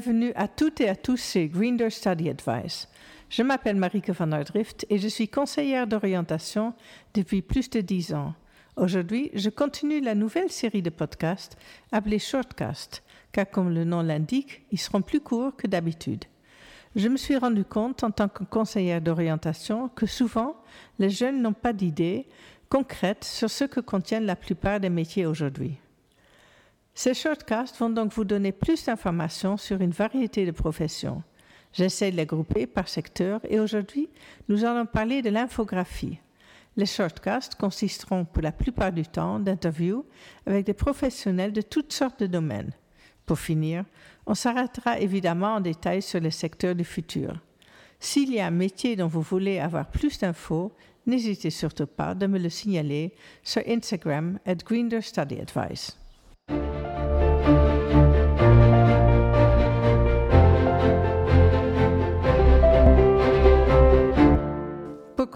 Bienvenue à toutes et à tous chez Greener Study Advice. Je m'appelle Marike van der Drift et je suis conseillère d'orientation depuis plus de dix ans. Aujourd'hui, je continue la nouvelle série de podcasts appelée Shortcast, car comme le nom l'indique, ils seront plus courts que d'habitude. Je me suis rendu compte en tant que conseillère d'orientation que souvent, les jeunes n'ont pas d'idées concrètes sur ce que contiennent la plupart des métiers aujourd'hui. Ces shortcasts vont donc vous donner plus d'informations sur une variété de professions. J'essaie de les grouper par secteur et aujourd'hui, nous allons parler de l'infographie. Les shortcasts consisteront pour la plupart du temps d'interviews avec des professionnels de toutes sortes de domaines. Pour finir, on s'arrêtera évidemment en détail sur les secteurs du futur. S'il y a un métier dont vous voulez avoir plus d'infos, n'hésitez surtout pas de me le signaler sur Instagram at Greener Study Advice.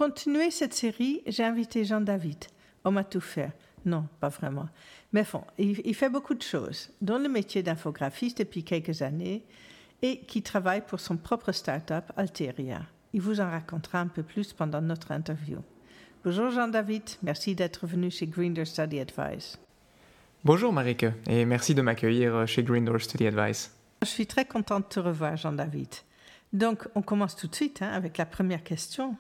Continuer cette série, j'ai invité Jean David. On m'a tout fait. Non, pas vraiment. Mais bon, il, fait beaucoup de choses, dont le métier d'infographiste depuis quelques années et qui travaille pour son propre start-up Alteria. Il vous en racontera un peu plus pendant notre interview. Bonjour Jean-David, merci d'être venu chez Greendoor Study Advice. Bonjour Marike, et merci de m'accueillir chez Greendoor Study Advice. Je suis très contente de te revoir Jean-David. Donc, on commence tout de suite hein, avec la première question.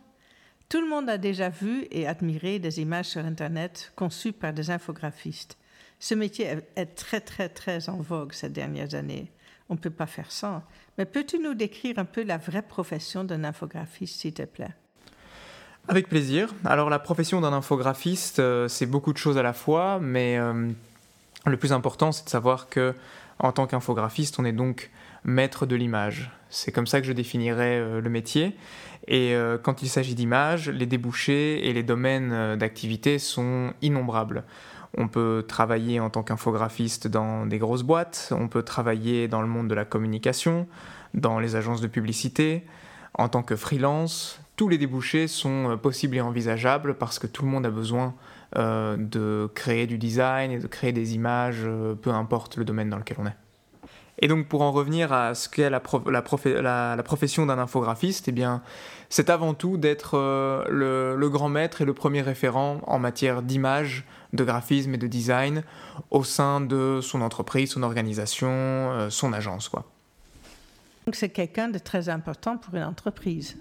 Tout le monde a déjà vu et admiré des images sur Internet conçues par des infographistes. Ce métier est très, très, très en vogue ces dernières années. On ne peut pas faire sans. Mais peux-tu nous décrire un peu la vraie profession d'un infographiste, s'il te plaît? Avec plaisir. Alors, la profession d'un infographiste, euh, c'est beaucoup de choses à la fois, mais euh, le plus important, c'est de savoir que, en tant qu'infographiste, on est donc maître de l'image. C'est comme ça que je définirais euh, le métier. Et euh, quand il s'agit d'images, les débouchés et les domaines euh, d'activité sont innombrables. On peut travailler en tant qu'infographiste dans des grosses boîtes, on peut travailler dans le monde de la communication, dans les agences de publicité, en tant que freelance. Tous les débouchés sont possibles et envisageables parce que tout le monde a besoin de créer du design et de créer des images, peu importe le domaine dans lequel on est. Et donc pour en revenir à ce qu'est la, profession d'un infographiste, eh bien, c'est avant tout d'être euh, le, grand maître et le premier référent en matière d'image, de graphisme et de design au sein de son entreprise, son organisation, euh, son agence. Quoi. Donc c'est quelqu'un de très important pour une entreprise.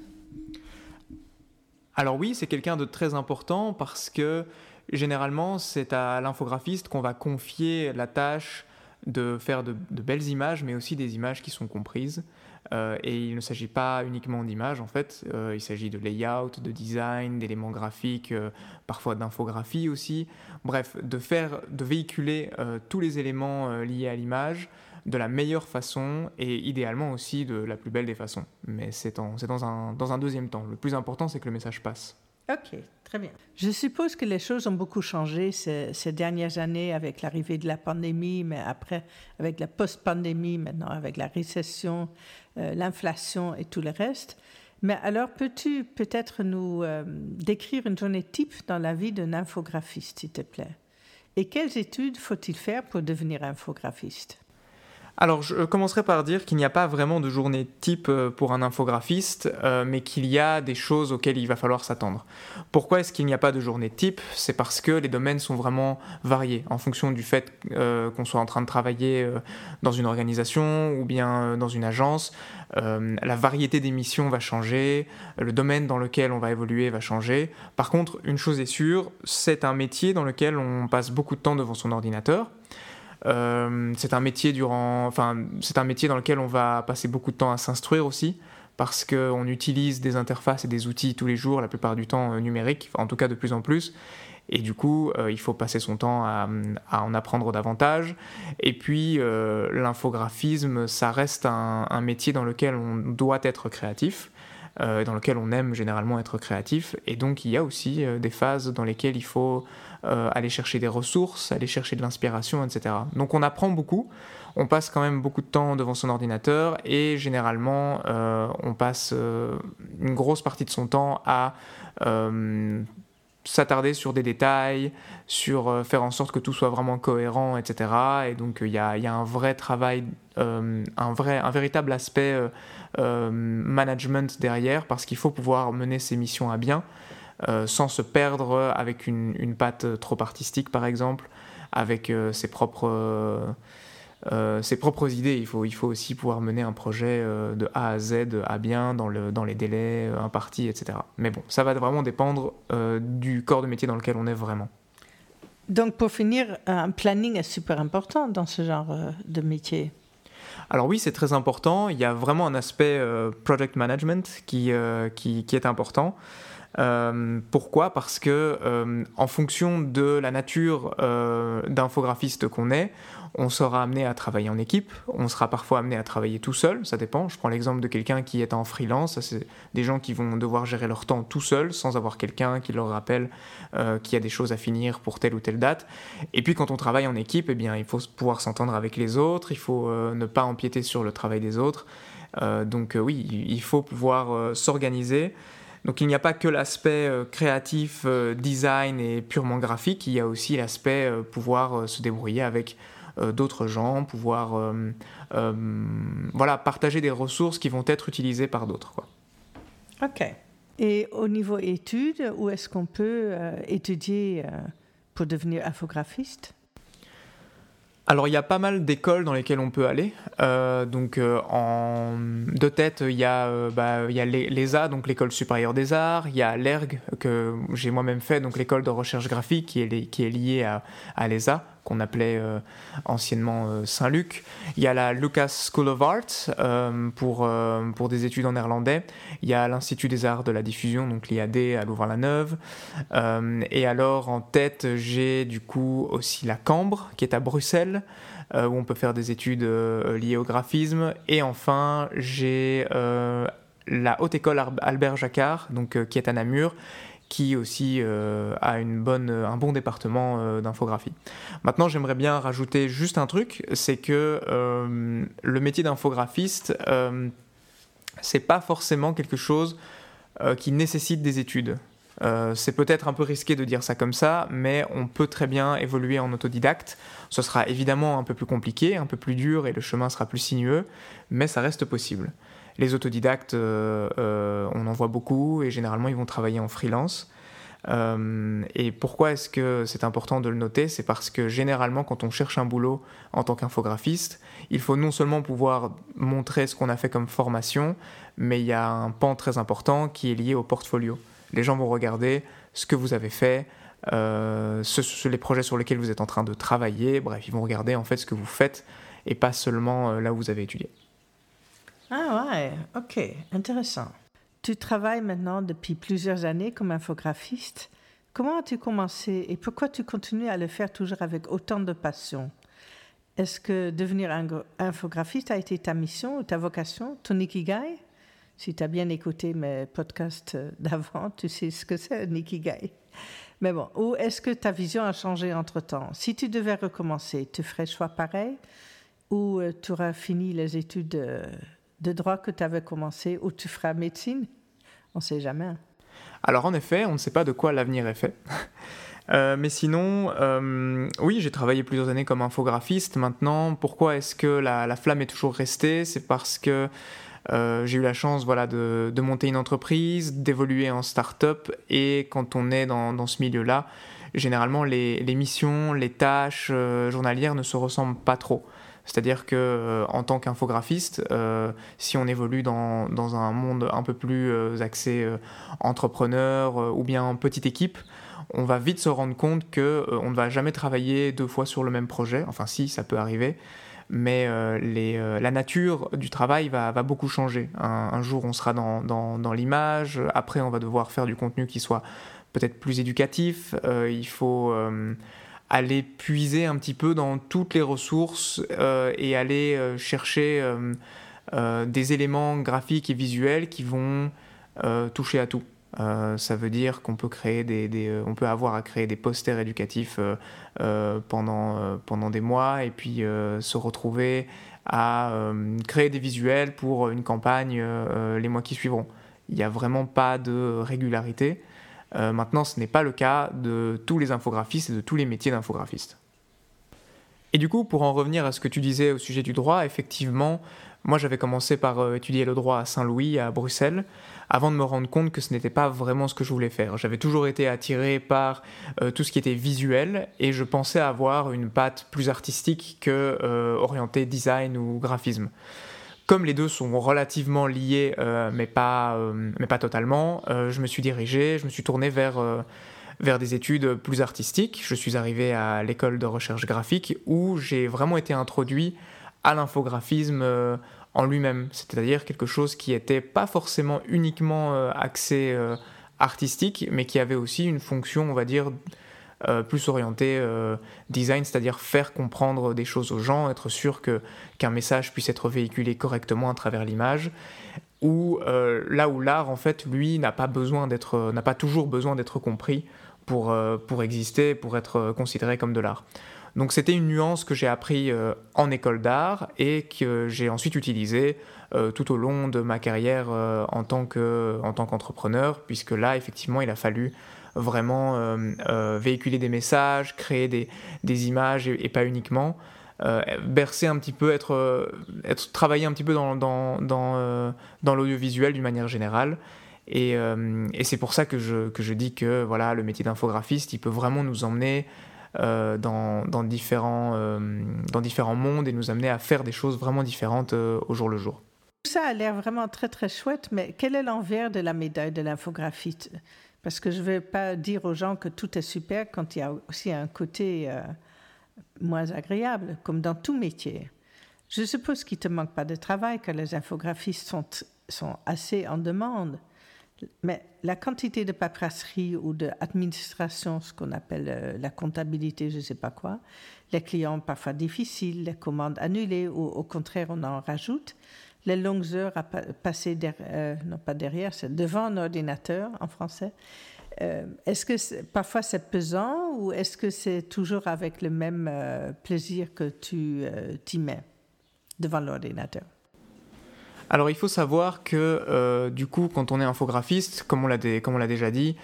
Alors oui, c'est quelqu'un de très important parce que généralement c'est à l'infographiste qu'on va confier la tâche de faire de, belles images, mais aussi des images qui sont comprises. Euh, et il ne s'agit pas uniquement d'images, en fait, euh, il s'agit de layout, de design, d'éléments graphiques, euh, parfois d'infographie aussi. Bref, de faire, de véhiculer tous les éléments liés à l'image de la meilleure façon et idéalement aussi de la plus belle des façons. Mais c'est dans, un, dans un deuxième temps. Le plus important, c'est que le message passe. Ok, très bien. Je suppose que les choses ont beaucoup changé ces, dernières années avec l'arrivée de la pandémie, mais après avec la post-pandémie, maintenant avec la récession, euh, l'inflation et tout le reste. Mais alors, peux-tu peut-être nous euh, décrire une journée type dans la vie d'un infographiste, s'il te plaît? Et quelles études faut-il faire pour devenir infographiste? Alors, je commencerai par dire qu'il n'y a pas vraiment de journée type euh, pour un infographiste, euh, mais qu'il y a des choses auxquelles il va falloir s'attendre. Pourquoi est-ce qu'il n'y a pas de journée type? C'est parce que les domaines sont vraiment variés en fonction du fait euh, qu'on soit en train de travailler dans une organisation ou bien dans une agence. la variété des missions va changer, le domaine dans lequel on va évoluer va changer. Par contre, une chose est sûre, c'est un métier dans lequel on passe beaucoup de temps devant son ordinateur. Euh, c'est un métier durant, enfin, c'est un métier dans lequel on va passer beaucoup de temps à s'instruire aussi, parce qu'on utilise des interfaces et des outils tous les jours, la plupart du temps euh, numériques, en tout cas de plus en plus. Et du coup, euh, il faut passer son temps à, en apprendre davantage. Et puis, l'infographisme, ça reste un, un, métier dans lequel on doit être créatif. Dans lequel on aime généralement être créatif. Et donc il y a aussi des phases dans lesquelles il faut euh, aller chercher des ressources, aller chercher de l'inspiration, etc. Donc on apprend beaucoup, on passe quand même beaucoup de temps devant son ordinateur et généralement euh, on passe euh, une grosse partie de son temps à s'attarder sur des détails, sur faire en sorte que tout soit vraiment cohérent, etc. Et donc il y a, un vrai travail, un, vrai, un véritable aspect management derrière, parce qu'il faut pouvoir mener ces missions à bien. sans se perdre avec une, une, patte trop artistique par exemple, avec ses propres euh, ses propres idées. Il faut, il faut aussi pouvoir mener un projet euh, de A à Z à bien, dans, le, dans les délais euh, impartis, etc. Mais bon, ça va vraiment dépendre du corps de métier dans lequel on est vraiment. Donc pour finir, un planning est super important dans ce genre de métier. Alors oui, c'est très important. Il y a vraiment un aspect project management qui, qui, qui est important. pourquoi? Parce que en fonction de la nature d'infographiste qu'on est, on sera amené à travailler en équipe, on sera parfois amené à travailler tout seul, ça dépend. Je prends l'exemple de quelqu'un qui est en freelance, c'est des gens qui vont devoir gérer leur temps tout seul, sans avoir quelqu'un qui leur rappelle euh, qu'il y a des choses à finir pour telle ou telle date. Et puis quand on travaille en équipe, eh bien, il faut pouvoir s'entendre avec les autres, il faut euh, ne pas empiéter sur le travail des autres. Euh, donc oui, il faut pouvoir s'organiser. Donc il n'y a pas que l'aspect créatif, design et purement graphique, il y a aussi l'aspect pouvoir se débrouiller avec d'autres gens, pouvoir euh, euh, voilà, partager des ressources qui vont être utilisées par d'autres. Ok. Et au niveau études, où est-ce qu'on peut étudier pour devenir infographiste? Alors il y a pas mal d'écoles dans lesquelles on peut aller. donc en de tête, il y a, bah, il y a l'ESA, donc l'école supérieure des arts. Il y a l'ERG que j'ai moi-même fait, donc l'école de recherche graphique qui est, qui est liée à, à l'ESA qu'on appelait euh, anciennement euh, Saint-Luc. Il y a la Lucas School of Art euh, pour, pour des études en néerlandais. Il y a l'Institut des Arts de la Diffusion, donc l'IAD à Louvain-la-Neuve. et alors en tête, j'ai du coup aussi la Cambre qui est à Bruxelles. où on peut faire des études liées au graphisme. Et enfin, j'ai la Haute École Albert Jacquard, donc, qui est à Namur, qui aussi euh, a un bon département euh, d'infographie. Maintenant, j'aimerais bien rajouter juste un truc, c'est que euh, le métier d'infographiste, c'est pas forcément quelque chose qui nécessite des études. c'est peut-être un peu risqué de dire ça comme ça, mais on peut très bien évoluer en autodidacte. Ce sera évidemment un peu plus compliqué, un peu plus dur et le chemin sera plus sinueux, mais ça reste possible. Les autodidactes, euh, euh, on en voit beaucoup et généralement ils vont travailler en freelance. Euh, et pourquoi est-ce que c'est important de le noter? C'est parce que généralement, quand on cherche un boulot en tant qu'infographiste, il faut non seulement pouvoir montrer ce qu'on a fait comme formation, mais il y a un pan très important qui est lié au portfolio. Les gens vont regarder ce que vous avez fait, les projets sur lesquels vous êtes en train de travailler, bref, ils vont regarder en fait ce que vous faites et pas seulement là où vous avez étudié. Ah ouais, ok, intéressant. Tu travailles maintenant depuis plusieurs années comme infographiste. Comment as-tu commencé et pourquoi tu continues à le faire toujours avec autant de passion? Est-ce que devenir infographiste a été ta mission ou ta vocation, ton ikigai? Si tu as bien écouté mes podcasts d'avant, tu sais ce que c'est un ikigai. Mais bon, ou est-ce que ta vision a changé entre-temps? Si tu devais recommencer, tu ferais choix pareil ou euh, tu auras fini les études euh, de droit que tu avais commencé ou tu feras médecine? On ne sait jamais. Hein. Alors en effet, on ne sait pas de quoi l'avenir est fait. Euh, mais sinon, euh, oui, j'ai travaillé plusieurs années comme infographiste. Maintenant, pourquoi est-ce que la, flamme est toujours restée? C'est parce que euh, j'ai eu la chance voilà, de, monter une entreprise, d'évoluer en start-up. Et quand on est dans, ce milieu-là, généralement, les, les, missions, les tâches journalières ne se ressemblent pas trop. C'est-à-dire que euh, en tant qu'infographiste, euh, si on évolue dans, un monde un peu plus euh, axé entrepreneur ou bien petite équipe, on va vite se rendre compte que on ne va jamais travailler deux fois sur le même projet. Enfin, si, ça peut arriver. Mais la nature du travail va, va beaucoup changer. Un, jour, on sera dans, dans, dans l'image. Après, on va devoir faire du contenu qui soit peut-être plus éducatif. il faut aller puiser un petit peu dans toutes les ressources euh, et aller euh, chercher euh, des éléments graphiques et visuels qui vont toucher à tout. ça veut dire qu'on peut créer des, on peut avoir à créer des posters éducatifs pendant, pendant des mois et puis se retrouver à créer des visuels pour une campagne les mois qui suivront. Il n'y a vraiment pas de régularité. Maintenant, ce n'est pas le cas de tous les infographistes et de tous les métiers d'infographistes. Et du coup, pour en revenir à ce que tu disais au sujet du droit, effectivement, moi j'avais commencé par euh, étudier le droit à Saint-Louis, à Bruxelles, avant de me rendre compte que ce n'était pas vraiment ce que je voulais faire. J'avais toujours été attiré par euh, tout ce qui était visuel et je pensais avoir une patte plus artistique que euh, orientée design ou graphisme. Comme les deux sont relativement liés, mais, pas, mais pas totalement, je me suis dirigé, je me suis tourné vers des études plus artistiques. Je suis arrivé à l'école de recherche graphique où j'ai vraiment été introduit à l'infographisme euh, en lui-même, c'est-à-dire quelque chose qui n'était pas forcément uniquement euh, axé euh, artistique, mais qui avait aussi une fonction, on va dire, plus orientée design, c'est-à-dire faire comprendre des choses aux gens, être sûr qu'un message puisse être véhiculé correctement à travers l'image. Ou là où l'art, en fait, lui, n'a pas pas toujours besoin d'être compris pour, euh, pour exister, pour être euh, considéré comme de l'art. Donc c'était une nuance que j'ai appris euh, en école d'art et que j'ai ensuite utilisée tout au long de ma carrière en tant qu'entrepreneur, puisque là, effectivement, il a fallu vraiment véhiculer des messages, créer des, des images et, pas uniquement. bercer un petit peu, être, être travailler un petit peu dans, dans, dans, l'audiovisuel d'une manière générale. Euh, et, c'est pour ça que je, que je, dis que voilà, le métier d'infographiste, il peut vraiment nous emmener euh, dans, différents, euh, dans différents mondes et nous amener à faire des choses vraiment différentes au jour le jour. Tout ça a l'air vraiment très très chouette, mais quel est l'envers de la médaille de l'infographiste? Parce que je ne vais pas dire aux gens que tout est super quand il y a aussi un côté moins agréable, comme dans tout métier. Je suppose qu'il ne te manque pas de travail, que les infographistes sont, sont assez en demande. Mais la quantité de paperasserie ou d'administration, ce qu'on appelle euh, la comptabilité, je ne sais pas quoi, les clients parfois difficiles, les commandes annulées ou au contraire on en rajoute, les longues heures à passer, euh, non pas derrière, c'est devant un ordinateur en français. Euh, est-ce que parfois c'est pesant ou est-ce que c'est toujours avec le même plaisir que tu t'y mets devant l'ordinateur? Alors il faut savoir que euh, du coup quand on est infographiste, comme on l'a déjà dit,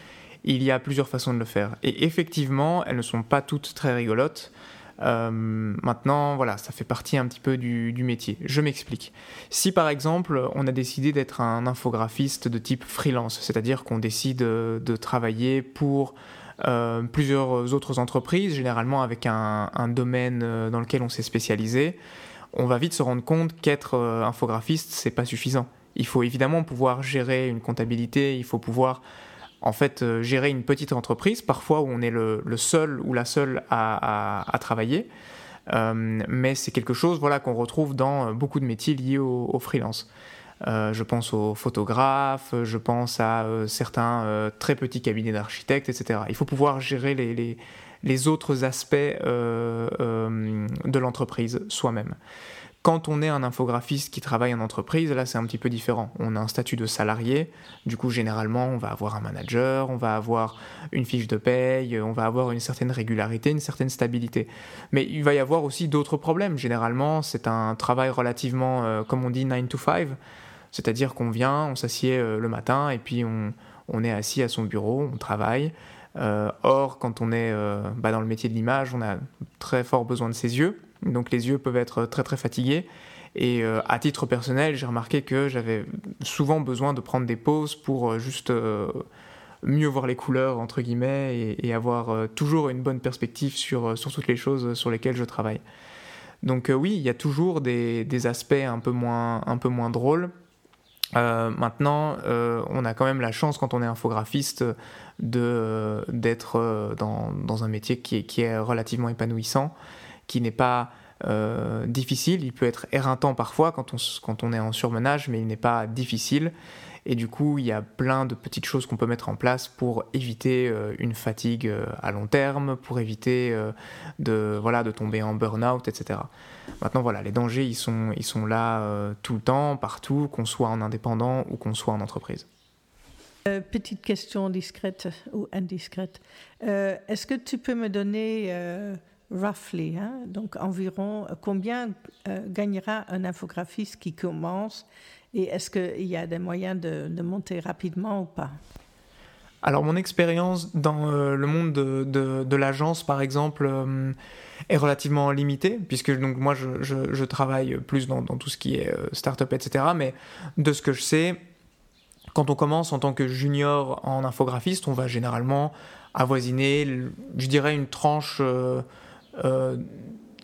il y a plusieurs façons de le faire. Et effectivement, elles ne sont pas toutes très rigolotes. Euh, maintenant, voilà, ça fait partie un petit peu du, métier. Je m'explique. Si par exemple, on a décidé d'être un infographiste de type freelance, c'est-à-dire qu'on décide de travailler pour euh, plusieurs autres entreprises, généralement avec un, domaine dans lequel on s'est spécialisé, on va vite se rendre compte qu'être euh, infographiste, c'est pas suffisant. Il faut évidemment pouvoir gérer une comptabilité, il faut pouvoir en fait euh, gérer une petite entreprise, parfois où on est le, seul ou la seule à, travailler. Euh, mais c'est quelque chose voilà, qu'on retrouve dans beaucoup de métiers liés au, freelance. je pense aux photographes, je pense à certains très petits cabinets d'architectes, etc. Il faut pouvoir gérer les, autres aspects euh, euh, de l'entreprise soi-même. Quand on est un infographiste qui travaille en entreprise, là c'est un petit peu différent. On a un statut de salarié, du coup généralement on va avoir un manager, on va avoir une fiche de paye, on va avoir une certaine régularité, une certaine stabilité. Mais il va y avoir aussi d'autres problèmes. Généralement c'est un travail relativement, euh, comme on dit, 9 to 5, c'est-à-dire qu'on vient, on s'assied le matin et puis on, est assis à son bureau, on travaille. Euh, or, quand on est euh, bah, dans le métier de l'image, on a très fort besoin de ses yeux. Donc les yeux peuvent être très très fatigués. Et euh, à titre personnel, j'ai remarqué que j'avais souvent besoin de prendre des pauses pour juste mieux voir les couleurs, entre guillemets, et, avoir toujours une bonne perspective sur, sur toutes les choses sur lesquelles je travaille. Donc oui, il y a toujours des, aspects un peu moins, un peu moins drôles. maintenant, on a quand même la chance quand on est infographiste d'être euh, dans, dans, un métier qui est, qui est relativement épanouissant, qui n'est pas euh, difficile. Il peut être éreintant parfois quand on, quand on est en surmenage, mais il n'est pas difficile. Et du coup, il y a plein de petites choses qu'on peut mettre en place pour éviter euh, une fatigue à long terme, pour éviter de, voilà, de tomber en burn-out, etc. Maintenant, voilà, les dangers, ils sont, ils sont là tout le temps, partout, qu'on soit en indépendant ou qu'on soit en entreprise. Euh, petite question discrète ou indiscrète. Euh, est-ce que tu peux me donner, euh, roughly, hein, donc environ, combien gagnera un infographiste qui commence et est-ce qu'il y a des moyens de, monter rapidement ou pas? Alors mon expérience dans le monde de, l'agence, par exemple, est relativement limitée, puisque donc moi je, travaille plus dans, tout ce qui est start-up, etc. Mais de ce que je sais, quand on commence en tant que junior en infographiste, on va généralement avoisiner, je dirais, une tranche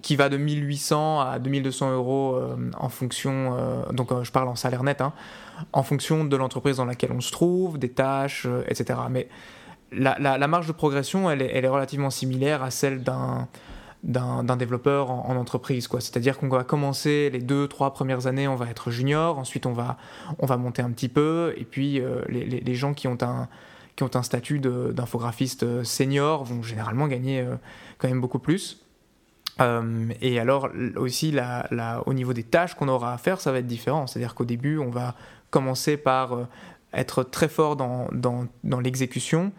qui va de 1800 à 2200 euros euh, en fonction, euh, donc euh, je parle en salaire net, hein, en fonction de l'entreprise dans laquelle on se trouve, des tâches, etc. Mais la, marge de progression, elle est, relativement similaire à celle d'un développeur en, entreprise. C'est-à-dire qu'on va commencer les deux, trois premières années, on va être junior, ensuite on va, on va monter un petit peu, et puis les, gens qui ont un statut d'infographiste senior vont généralement gagner quand même beaucoup plus. Euh, et alors aussi, au niveau des tâches qu'on aura à faire, ça va être différent. C'est-à-dire qu'au début, on va commencer par euh, être très fort dans, l'exécution.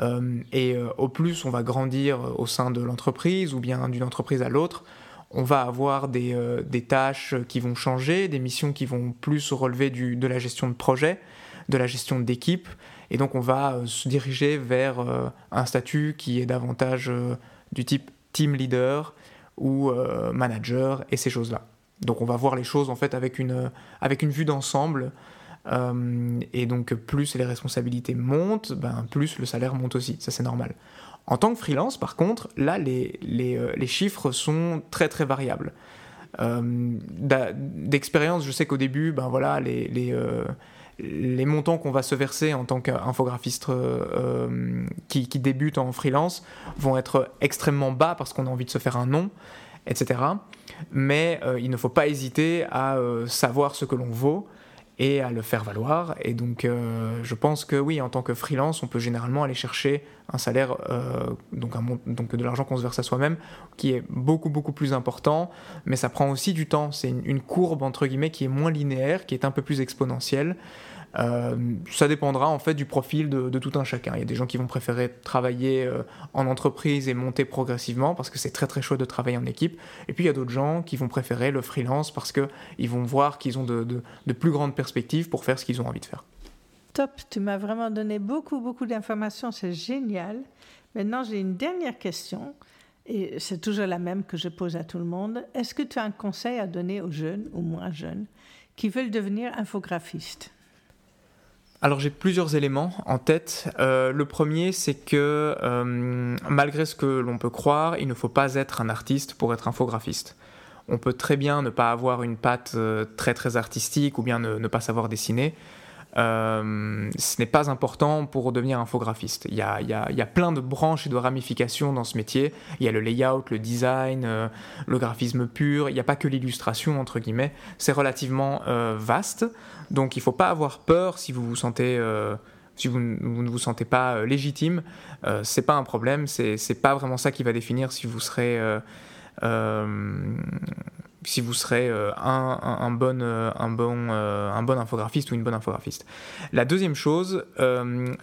Euh, et au plus on va grandir au sein de l'entreprise ou bien d'une entreprise à l'autre, on va avoir des, tâches qui vont changer, des missions qui vont plus relever de la gestion de projet, de la gestion d'équipe. Et donc on va se diriger vers un statut qui est davantage du type team leader, ou euh, manager et ces choses-là. Donc on va voir les choses en fait avec une, avec une vue d'ensemble. Euh, et donc plus les responsabilités montent, ben, plus le salaire monte aussi, ça c'est normal. En tant que freelance, par contre, là les, les, euh, les chiffres sont très très variables. D'expérience, je sais qu'au début, ben voilà, les, les, les montants qu'on va se verser en tant qu'infographiste euh, qui, qui, débute en freelance vont être extrêmement bas parce qu'on a envie de se faire un nom, etc. Mais euh, il ne faut pas hésiter à euh, savoir ce que l'on vaut et à le faire valoir. Et donc, je pense que oui, en tant que freelance, on peut généralement aller chercher un salaire, donc, de l'argent qu'on se verse à soi-même, qui est beaucoup, beaucoup plus important, mais ça prend aussi du temps. C'est une, courbe, entre guillemets, qui est moins linéaire, qui est un peu plus exponentielle. Euh, ça dépendra en fait du profil de, tout un chacun. Il y a des gens qui vont préférer travailler euh, en entreprise et monter progressivement parce que c'est très très chouette de travailler en équipe. Et puis il y a d'autres gens qui vont préférer le freelance parce qu'ils vont voir qu'ils ont de, de, plus grandes perspectives pour faire ce qu'ils ont envie de faire. Top, tu m'as vraiment donné beaucoup beaucoup d'informations, c'est génial. Maintenant j'ai une dernière question. Et c'est toujours la même que je pose à tout le monde. Est-ce que tu as un conseil à donner aux jeunes ou moins jeunes qui veulent devenir infographistes alors j'ai plusieurs éléments en tête. Euh, le premier, c'est que euh, malgré ce que l'on peut croire, il ne faut pas être un artiste pour être infographiste. On peut très bien ne pas avoir une patte euh, très très artistique ou bien ne pas savoir dessiner. Euh, ce n'est pas important pour devenir infographiste. Il y, a, y a, y, a, plein de branches et de ramifications dans ce métier. Il y a le layout, le design, euh, le graphisme pur. Il n'y a pas que l'illustration, entre guillemets. C'est relativement euh, vaste. Donc il ne faut pas avoir peur si vous vous sentez... si vous, ne vous sentez pas légitime, c'est pas un problème, c'est pas vraiment ça qui va définir si vous serez si vous serez euh, un, bon, euh, un, bon, euh, un bon infographiste ou une bonne infographiste. La deuxième chose,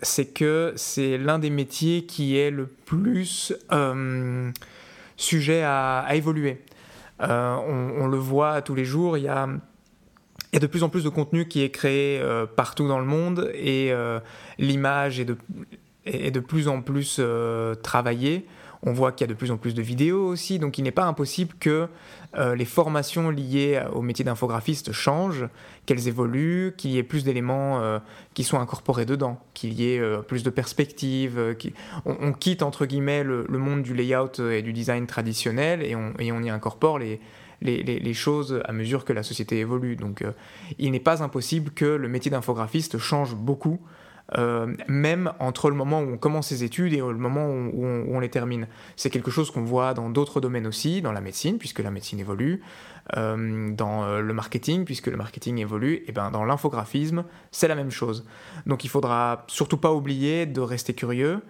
c'est que c'est l'un des métiers qui est le plus sujet à, évoluer. On, le voit tous les jours, il y a... Y a de plus en plus de contenu qui est créé partout dans le monde et l'image est de, est de plus en plus travaillée. On voit qu'il y a de plus en plus de vidéos aussi, donc il n'est pas impossible que euh, les formations liées au métier d'infographiste changent, qu'elles évoluent, qu'il y ait plus d'éléments euh, qui soient incorporés dedans, qu'il y ait euh, plus de perspectives. On, quitte entre guillemets le, monde du layout et du design traditionnel et on, y incorpore les, les, choses à mesure que la société évolue. Donc il n'est pas impossible que le métier d'infographiste change beaucoup euh, même entre le moment où on commence ses études et le moment où, on, les termine. C'est quelque chose qu'on voit dans d'autres domaines aussi, dans la médecine, puisque la médecine évolue, euh, dans euh, le marketing, puisque le marketing évolue, et ben dans l'infographisme, c'est la même chose. Donc il faudra surtout pas oublier de rester curieux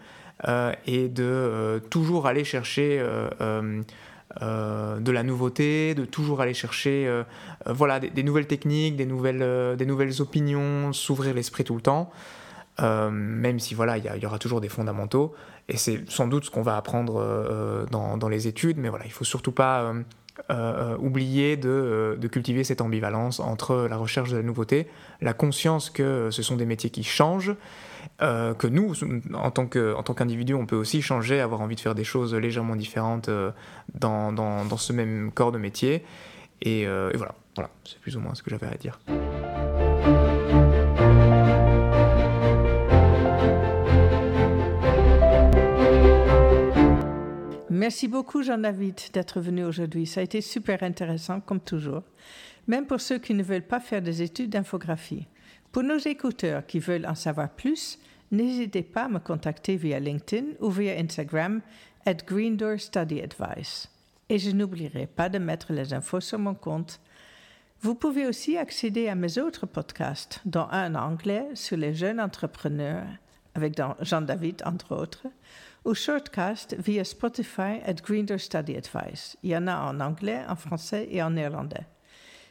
et de toujours aller chercher de la nouveauté, de toujours aller chercher voilà, des, des, nouvelles techniques, des nouvelles, des nouvelles opinions, s'ouvrir l'esprit tout le temps. Euh, même si voilà, il y, aura toujours des fondamentaux, et c'est sans doute ce qu'on va apprendre euh, dans, les études, mais voilà, il faut surtout pas, euh, oublier de, cultiver cette ambivalence entre la recherche de la nouveauté, la conscience que ce sont des métiers qui changent, que nous, en tant qu'individu, on peut aussi changer, avoir envie de faire des choses légèrement différentes dans, ce même corps de métier. Et, voilà c'est plus ou moins ce que j'avais à dire. Merci beaucoup, Jean-David, d'être venu aujourd'hui. Ça a été super intéressant, comme toujours, même pour ceux qui ne veulent pas faire des études d'infographie. Pour nos écouteurs qui veulent en savoir plus, n'hésitez pas à me contacter via LinkedIn ou via Instagram at Green Door Study Advice. Et je n'oublierai pas de mettre les infos sur mon compte. Vous pouvez aussi accéder à mes autres podcasts, dont un en anglais sur les jeunes entrepreneurs, avec Jean-David entre autres, ou shortcast via Spotify at Greener Study Advice. Il y en a en anglais, en français et en néerlandais.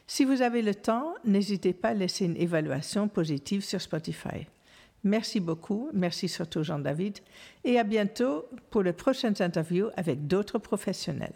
Si vous avez le temps, n'hésitez pas à laisser une évaluation positive sur Spotify. Merci beaucoup, merci surtout Jean-David, et à bientôt pour les prochaines interviews avec d'autres professionnels.